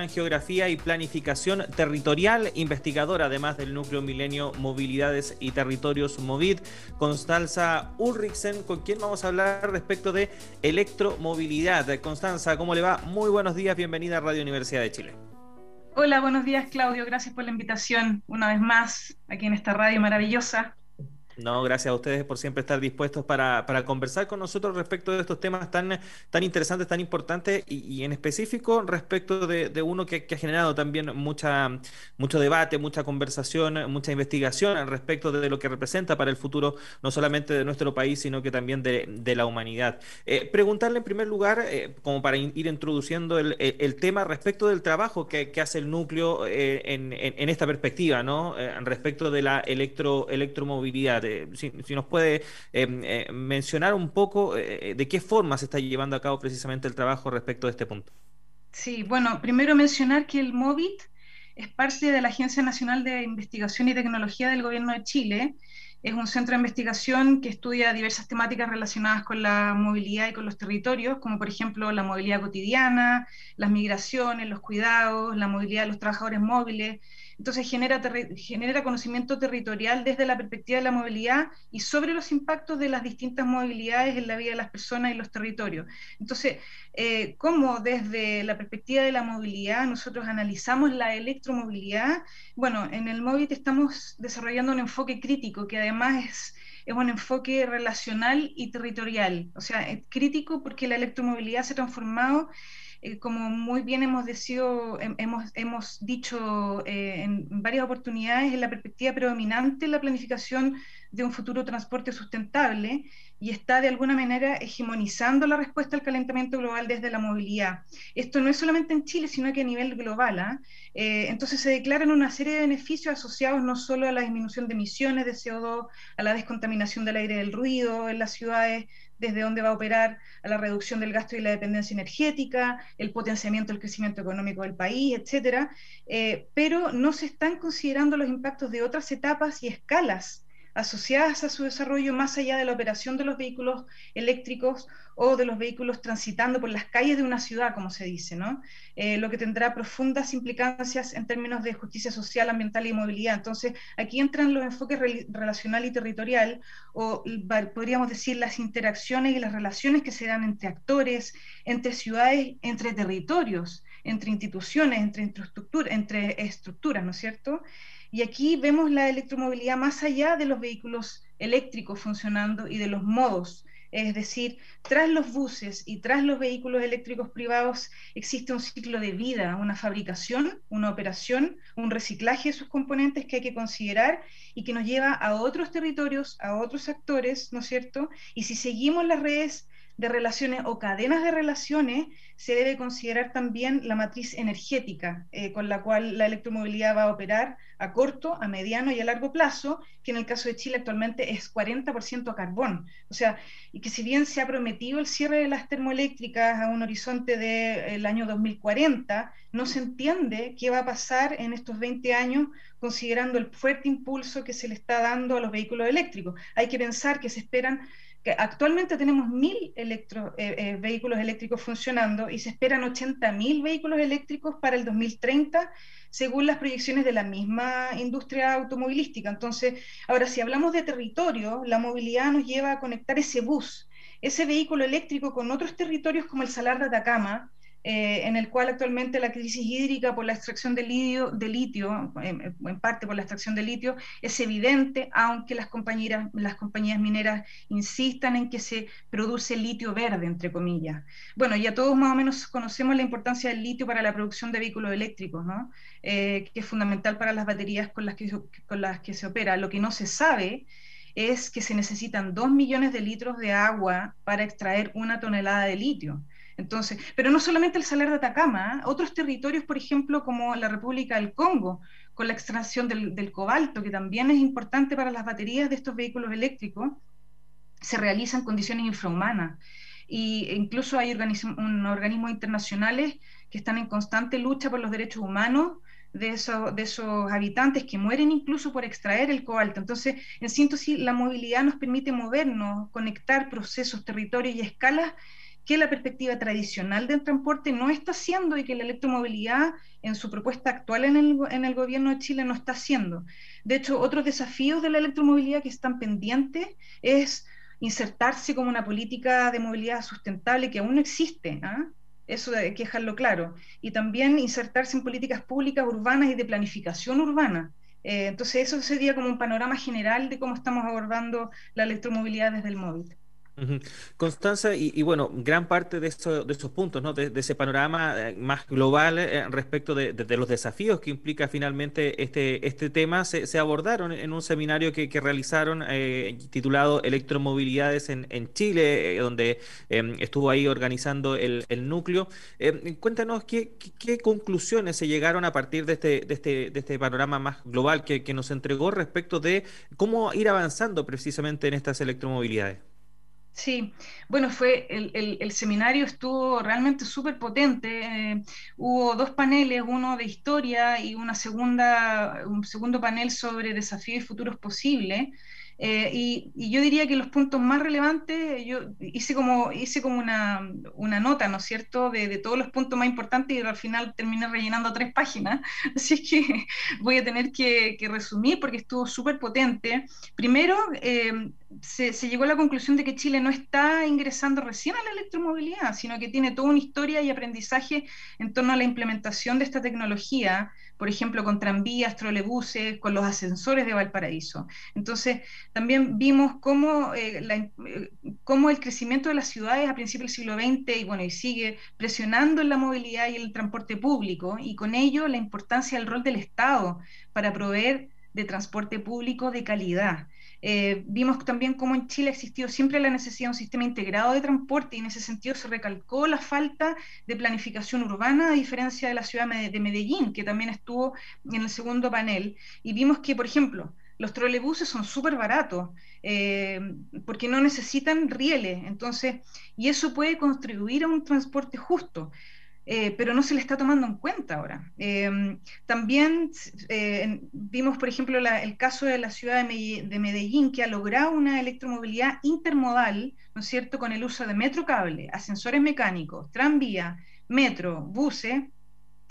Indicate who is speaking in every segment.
Speaker 1: en Geografía y Planificación Territorial, investigadora además del Núcleo Milenio Movilidades y Territorios MOVID, Constanza Ulrichsen, con quien vamos a hablar respecto de electromovilidad. Constanza, ¿cómo le va? Muy buenos días, bienvenida a Radio Universidad de Chile.
Speaker 2: Hola, buenos días Claudio, gracias por la invitación una vez más aquí en esta radio maravillosa.
Speaker 1: No, gracias a ustedes por siempre estar dispuestos para, conversar con nosotros respecto de estos temas tan, tan interesantes, tan importantes y, en específico respecto de, uno que, ha generado también mucha, mucho debate, mucha conversación, mucha investigación respecto de lo que representa para el futuro no solamente de nuestro país, sino que también de, la humanidad. Eh, preguntarle en primer lugar, eh, como para ir introduciendo el, tema respecto del trabajo que, hace el núcleo eh, en, esta perspectiva, ¿no? respecto de la electro, electromovilidad si, nos puede em, eh, mencionar un poco eh, de qué forma se está llevando a cabo precisamente el trabajo respecto de este punto.
Speaker 2: Sí, bueno, primero mencionar que el MOVIT es parte de la Agencia Nacional de Investigación y Tecnología del Gobierno de Chile. Es un centro de investigación que estudia diversas temáticas relacionadas con la movilidad y con los territorios, como por ejemplo la movilidad cotidiana, las migraciones, los cuidados, la movilidad de los trabajadores móviles, entonces genera, conocimiento territorial desde la perspectiva de la movilidad y sobre los impactos de las distintas movilidades en la vida de las personas y los territorios. Entonces, eh, ¿cómo desde la perspectiva de la movilidad nosotros analizamos la electromovilidad? Bueno, en el MOVIT estamos desarrollando un enfoque crítico que además es es un enfoque relacional y territorial. O sea, es crítico porque la electromovilidad se ha transformado eh, como muy bien hemos, hemos, hemos dicho eh, en varias oportunidades, es la perspectiva predominante en la planificación de un futuro transporte sustentable y está de alguna manera hegemonizando la respuesta al calentamiento global desde la movilidad. Esto no es solamente en Chile, sino que a nivel global. ¿ah? Eh, entonces se declaran una serie de beneficios asociados no solo a la disminución de emisiones de CO2, a la descontaminación del aire del ruido en las ciudades, desde dónde va a operar a la reducción del gasto y la dependencia energética, el potenciamiento del crecimiento económico del país, etcétera, eh, pero no se están considerando los impactos de otras etapas y escalas asociadas a su desarrollo más allá de la operación de los vehículos eléctricos o de los vehículos transitando por las calles de una ciudad, como se dice, ¿no? Eh, lo que tendrá profundas implicancias en términos de justicia social, ambiental y movilidad. Entonces, aquí entran los enfoques relacional y territorial, o podríamos decir las interacciones y las relaciones que se dan entre actores, entre ciudades, entre territorios, entre instituciones, entre, entre estructuras, ¿no es cierto? Y aquí vemos la electromovilidad más allá de los vehículos eléctricos funcionando y de los modos. Es decir, tras los buses y tras los vehículos eléctricos privados existe un ciclo de vida, una fabricación, una operación, un reciclaje de sus componentes que hay que considerar y que nos lleva a otros territorios, a otros actores, ¿no es cierto? Y si seguimos las redes de relaciones o cadenas de relaciones, se debe considerar también la matriz energética eh, con la cual la electromovilidad va a operar a corto, a mediano y a largo plazo, que en el caso de Chile actualmente es 40% a carbón. O sea, y que si bien se ha prometido el cierre de las termoeléctricas a un horizonte del año 2040, no se entiende qué va a pasar en estos 20 años considerando el fuerte impulso que se le está dando a los vehículos eléctricos. Hay que pensar que se esperan que actualmente tenemos mil electro, eh, eh, vehículos eléctricos funcionando y se esperan 80.000 vehículos eléctricos para el 2030, según las proyecciones de la misma industria automovilística. Entonces, ahora, si hablamos de territorio, la movilidad nos lleva a conectar ese bus, ese vehículo eléctrico con otros territorios como el Salar de Atacama, eh, en el cual actualmente la crisis hídrica por la extracción de litio, de litio en, parte por la extracción de litio, es evidente, aunque las compañías, las compañías mineras insistan en que se produce litio verde, entre comillas. Bueno, ya todos más o menos conocemos la importancia del litio para la producción de vehículos eléctricos, ¿no? Eh, que es fundamental para las baterías con las, que, con las que se opera. Lo que no se sabe es que se necesitan dos millones de litros de agua para extraer una tonelada de litio. Entonces, pero no solamente el Salar de Atacama, ¿eh? otros territorios, por ejemplo, como la República del Congo, con la extracción del, cobalto, que también es importante para las baterías de estos vehículos eléctricos, se realizan condiciones infrahumanas. Y incluso hay organismos internacionales que están en constante lucha por los derechos humanos de, de esos habitantes que mueren incluso por extraer el cobalto. Entonces, en síntesis, la movilidad nos permite movernos, conectar procesos, territorios y escalas que la perspectiva tradicional del transporte no está haciendo y que la electromovilidad en su propuesta actual en el, en el gobierno de Chile no está haciendo. De hecho, otros desafíos de la electromovilidad que están pendientes es insertarse como una política de movilidad sustentable que aún no existe. ¿ah? Eso hay que dejarlo claro. Y también insertarse en políticas públicas urbanas y de planificación urbana. Eh, entonces, eso sería como un panorama general de cómo estamos abordando la electromovilidad desde el móvil.
Speaker 1: Constanza, y, bueno, gran parte de, de esos puntos, ¿no? de, ese panorama eh, más global eh, respecto de, los desafíos que implica finalmente este, este tema, se, abordaron en un seminario que, realizaron eh, titulado Electromovilidades en, Chile, donde em, estuvo ahí organizando el, núcleo. Em, cuéntanos qué, conclusiones se llegaron a partir de este, de este, de este panorama más global que, que nos entregó respecto de cómo ir avanzando precisamente en estas electromovilidades.
Speaker 2: Sí, bueno, fue el, seminario estuvo realmente súper potente. Eh, hubo dos paneles, uno de historia y una segunda, un segundo panel sobre desafíos y futuros posibles. Eh, y, yo diría que los puntos más relevantes, yo hice como, hice como una, una nota, ¿no es cierto?, de, de, todos los puntos más importantes y al final terminé rellenando tres páginas, así es que voy a tener que, que resumir porque estuvo súper potente. Primero, eh, se, se, llegó a la conclusión de que Chile no está ingresando recién a la electromovilidad, sino que tiene toda una historia y aprendizaje en torno a la implementación de esta tecnología por ejemplo, con tranvías, trolebuses, con los ascensores de Valparaíso. Entonces, también vimos cómo, eh, eh, el crecimiento de las ciudades a principios del siglo XX y, bueno, y sigue presionando en la movilidad y el transporte público, y con ello la importancia del rol del Estado para proveer de transporte público de calidad. Eh, vimos también cómo en Chile ha existido siempre la necesidad de un sistema integrado de transporte y en ese sentido se recalcó la falta de planificación urbana a diferencia de la ciudad de Medellín, que también estuvo en el segundo panel. Y vimos que, por ejemplo, los trolebuses son súper baratos eh, porque no necesitan rieles, entonces, y eso puede contribuir a un transporte justo. Eh, pero no se le está tomando en cuenta ahora. Em, también eh, vimos, por ejemplo, el caso de la ciudad de Medellín, que ha logrado una electromovilidad intermodal, ¿no es cierto?, con el uso de metro cable, ascensores mecánicos, tranvía, metro, buses,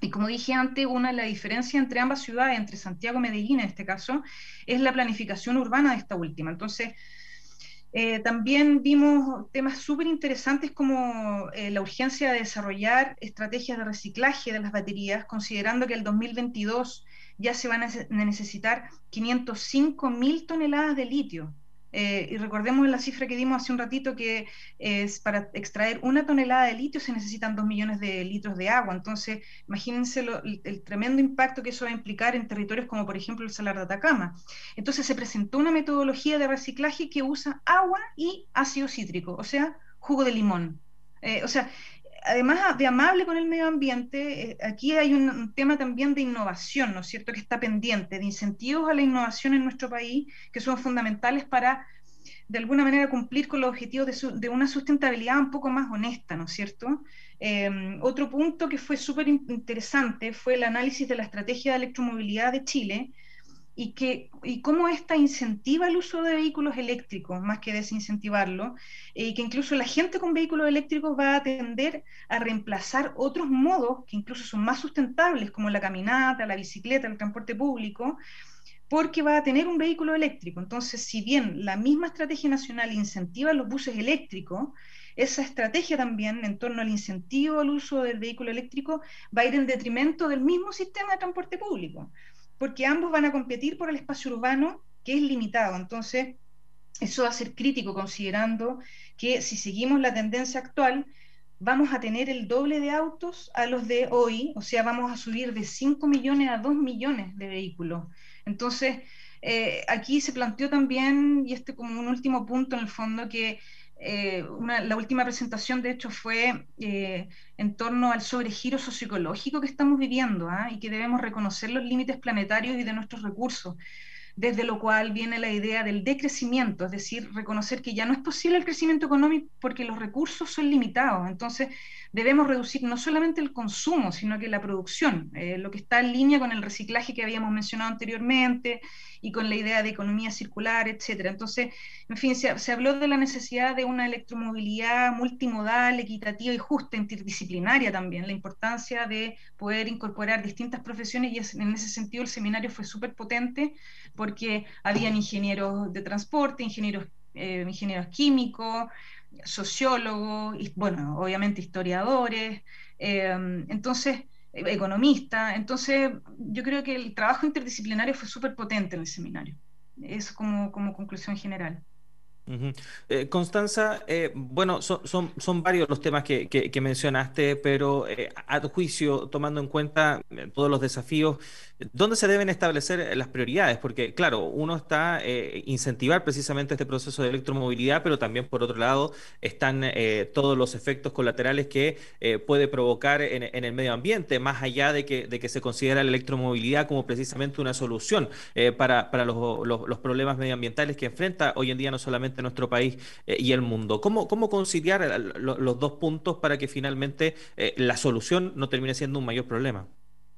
Speaker 2: y como dije antes, una de las diferencias entre ambas ciudades, entre Santiago y Medellín en este caso, es la planificación urbana de esta última. Entonces, eh, también vimos temas súper interesantes como eh, la urgencia de desarrollar estrategias de reciclaje de las baterías, considerando que el 2022 ya se van a necesitar 505 mil toneladas de litio. Eh, y recordemos la cifra que dimos hace un ratito que es para extraer una tonelada de litio se necesitan dos millones de litros de agua. Entonces, imagínense el, tremendo impacto que eso va a implicar en territorios como por ejemplo el Salar de Atacama. Entonces se presentó una metodología de reciclaje que usa agua y ácido cítrico, o sea, jugo de limón. Eh, o sea, además de amable con el medio ambiente, eh, aquí hay un, tema también de innovación, ¿no es cierto?, que está pendiente, de incentivos a la innovación en nuestro país, que son fundamentales para, de alguna manera, cumplir con los objetivos de, una sustentabilidad un poco más honesta, ¿no es cierto? Em, otro punto que fue súper interesante fue el análisis de la estrategia de electromovilidad de Chile, y, que, y cómo esta incentiva el uso de vehículos eléctricos más que desincentivarlo, eh, y que incluso la gente con vehículos eléctricos va a tender a reemplazar otros modos que incluso son más sustentables, como la caminata, la bicicleta, el transporte público, porque va a tener un vehículo eléctrico. Entonces, si bien la misma estrategia nacional incentiva los buses eléctricos, esa estrategia también en torno al incentivo al uso del vehículo eléctrico va a ir en detrimento del mismo sistema de transporte público porque ambos van a competir por el espacio urbano que es limitado. Entonces, eso va a ser crítico considerando que si seguimos la tendencia actual, vamos a tener el doble de autos a los de hoy, o sea, vamos a subir de 5 millones a 2 millones de vehículos. Entonces, eh, aquí se planteó también, y este como un último punto en el fondo, que eh, la última presentación, de hecho, fue eh, en torno al sobregiro socioecológico que estamos viviendo ¿ah? y que debemos reconocer los límites planetarios y de nuestros recursos. Desde lo cual viene la idea del decrecimiento, es decir, reconocer que ya no es posible el crecimiento económico porque los recursos son limitados. Entonces, debemos reducir no solamente el consumo, sino que la producción, eh, lo que está en línea con el reciclaje que habíamos mencionado anteriormente y con la idea de economía circular, etcétera. Entonces, en fin, se, se, habló de la necesidad de una electromovilidad multimodal, equitativa y justa, interdisciplinaria también, la importancia de poder incorporar distintas profesiones y en ese sentido el seminario fue súper potente habían ingenieros de transporte, ingenieros, eh, ingenieros químicos, sociólogos, bueno, obviamente historiadores, eh, entonces, economistas. Entonces, yo creo que el trabajo interdisciplinario fue súper potente en el seminario. Eso como, como conclusión general.
Speaker 1: Eh, Constanza, eh, bueno, son, varios los temas que, mencionaste, pero eh, a tu juicio, tomando en cuenta todos los desafíos, ¿dónde se deben establecer las prioridades? Porque, claro, uno está incentivar precisamente este proceso de electromovilidad, pero también, por otro lado, están todos los efectos colaterales que puede provocar en, el medio ambiente, más allá de que, se considera la electromovilidad como precisamente una solución para, los problemas medioambientales que enfrenta hoy en día no solamente nuestro país eh, y el mundo. ¿Cómo, cómo conciliar los dos puntos para que finalmente eh, la solución no termine siendo un mayor problema?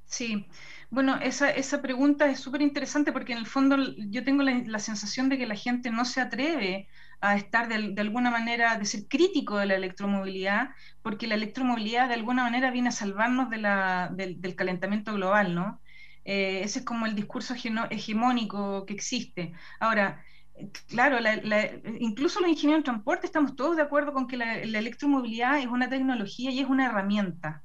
Speaker 2: Sí, bueno, esa, esa pregunta es súper interesante porque en el fondo yo tengo la, sensación de que la gente no se atreve a estar de, alguna manera, de ser crítico de la electromovilidad, porque la electromovilidad de alguna manera viene a salvarnos de la, del, calentamiento global, ¿no? Eh, ese es como el discurso hegemónico que existe. Ahora, Claro, incluso los ingenieros de transporte estamos todos de acuerdo con que la, electromovilidad es una tecnología y es una herramienta.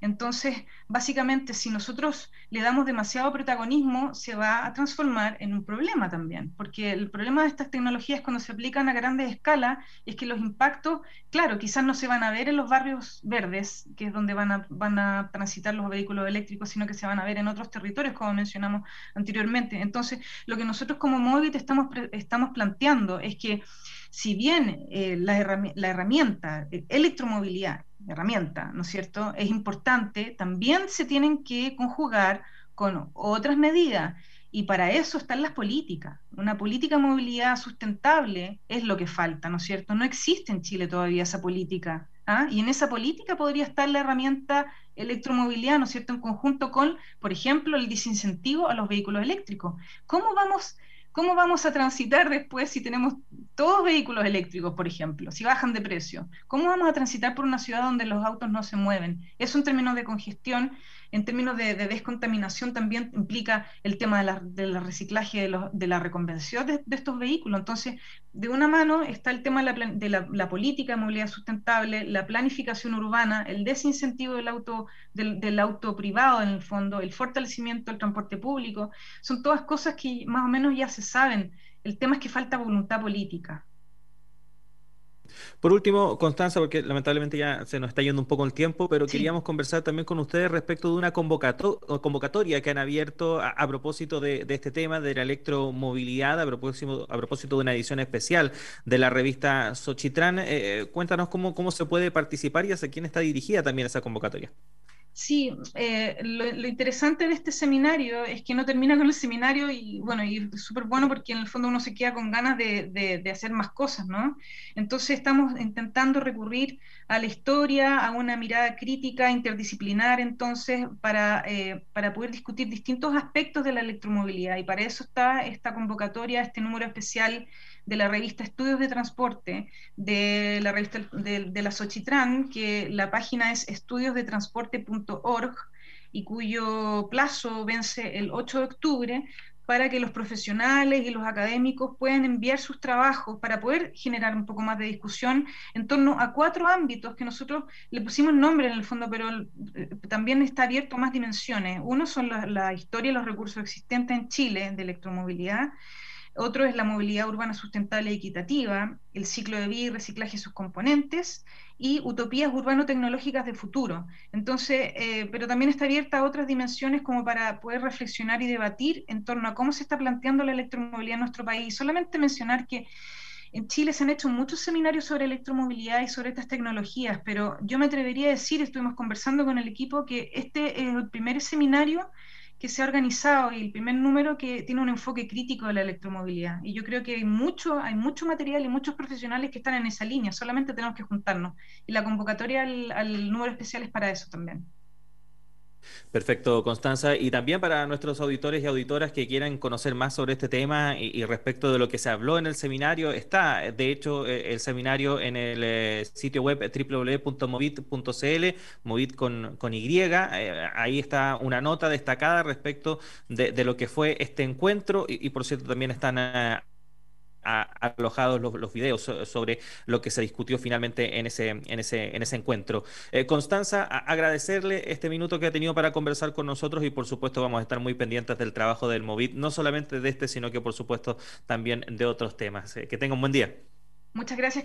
Speaker 2: Entonces, básicamente, si nosotros le damos demasiado protagonismo, se va a transformar en un problema también, porque el problema de estas tecnologías cuando se aplican a grandes escalas es que los impactos, claro, quizás no se van a ver en los barrios verdes, que es donde van a, van a transitar los vehículos eléctricos, sino que se van a ver en otros territorios, como mencionamos anteriormente. Entonces, lo que nosotros como Móvil estamos, estamos planteando es que si bien eh, la, herramienta, eh, electromovilidad, herramienta, ¿no es cierto?, es importante, también se tienen que conjugar con otras medidas. Y para eso están las políticas. Una política de movilidad sustentable es lo que falta, ¿no es cierto? No existe en Chile todavía esa política. ¿ah? Y en esa política podría estar la herramienta electromovilidad, ¿no es cierto?, en conjunto con, por ejemplo, el desincentivo a los vehículos eléctricos. ¿Cómo vamos ¿Cómo vamos a transitar después si tenemos todos vehículos eléctricos, por ejemplo, si bajan de precio? ¿Cómo vamos a transitar por una ciudad donde los autos no se mueven? Eso en términos de congestión en términos de, descontaminación también implica el tema del de reciclaje, de, la reconvención de, estos vehículos. Entonces, de una mano está el tema de, la, política de movilidad sustentable, la planificación urbana, el desincentivo del auto, del, auto privado en el fondo, el fortalecimiento del transporte público. Son todas cosas que más o menos ya se saben. El tema es que falta voluntad política.
Speaker 1: Por último, Constanza, porque lamentablemente ya se nos está yendo un poco el tiempo, pero queríamos conversar también con ustedes respecto de una convocatoria que han abierto a, propósito de, este tema de la electromovilidad, a propósito, a propósito de una edición especial de la revista Sochitrán. Eh, cuéntanos cómo, cómo se puede participar y hacia quién está dirigida también esa convocatoria.
Speaker 2: Sí, eh, lo, interesante de este seminario es que no termina con el seminario y bueno, y súper bueno porque en el fondo uno se queda con ganas de, de, hacer más cosas, ¿no? Entonces estamos intentando recurrir a la historia, a una mirada crítica, interdisciplinar, entonces, para, eh, para poder discutir distintos aspectos de la electromovilidad. Y para eso está esta convocatoria, este número especial de la revista Estudios de Transporte, de la revista de, la Xochitran, que la página es estudiosdetransporte.org y cuyo plazo vence el 8 de octubre para que los profesionales y los académicos puedan enviar sus trabajos para poder generar un poco más de discusión en torno a cuatro ámbitos que nosotros le pusimos nombre en el fondo, pero eh, también está abierto a más dimensiones. Uno son la, la historia y los recursos existentes en Chile de electromovilidad. Otro es la movilidad urbana sustentable y equitativa, el ciclo de vida y reciclaje de sus componentes y utopías urbano-tecnológicas de futuro. Entonces, eh, pero también está abierta a otras dimensiones como para poder reflexionar y debatir en torno a cómo se está planteando la electromovilidad en nuestro país. Solamente mencionar que en Chile se han hecho muchos seminarios sobre electromovilidad y sobre estas tecnologías, pero yo me atrevería a decir, estuvimos conversando con el equipo, que este es el primer seminario que se ha organizado y el primer número que tiene un enfoque crítico de la electromovilidad. Y yo creo que hay mucho, hay mucho material y muchos profesionales que están en esa línea, solamente tenemos que juntarnos. Y la convocatoria al, al número especial es para eso también.
Speaker 1: Perfecto, Constanza. Y también para nuestros auditores y auditoras que quieran conocer más sobre este tema y, respecto de lo que se habló en el seminario, está de hecho eh, el seminario en el eh, sitio web www.movit.cl, Movit con, con Y. Eh, ahí está una nota destacada respecto de, lo que fue este encuentro y, y por cierto también están alojados los, videos sobre lo que se discutió finalmente en ese, en ese, en ese encuentro. Eh, Constanza, agradecerle este minuto que ha tenido para conversar con nosotros y por supuesto vamos a estar muy pendientes del trabajo del Movit, no solamente de este, sino que por supuesto también de otros temas. Eh, que tenga un buen día.
Speaker 2: Muchas gracias.